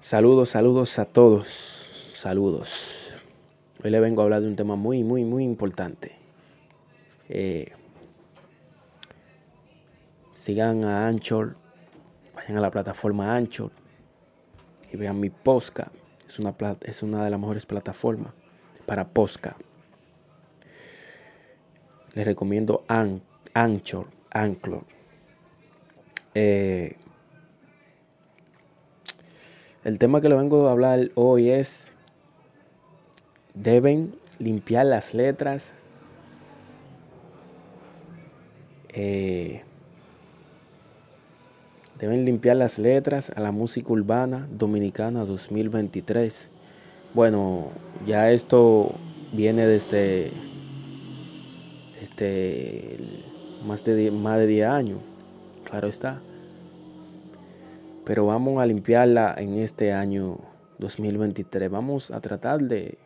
Saludos, saludos a todos. Saludos. Hoy le vengo a hablar de un tema muy, muy, muy importante. Eh, sigan a Anchor, vayan a la plataforma Anchor y vean mi Posca. Es una, es una de las mejores plataformas para Posca. Les recomiendo Anchor, Anchor. Eh, el tema que le vengo a hablar hoy es, deben limpiar las letras. Eh, deben limpiar las letras a la música urbana dominicana 2023. Bueno, ya esto viene desde, desde más de, más de 10 años, claro está pero vamos a limpiarla en este año 2023. Vamos a tratar de,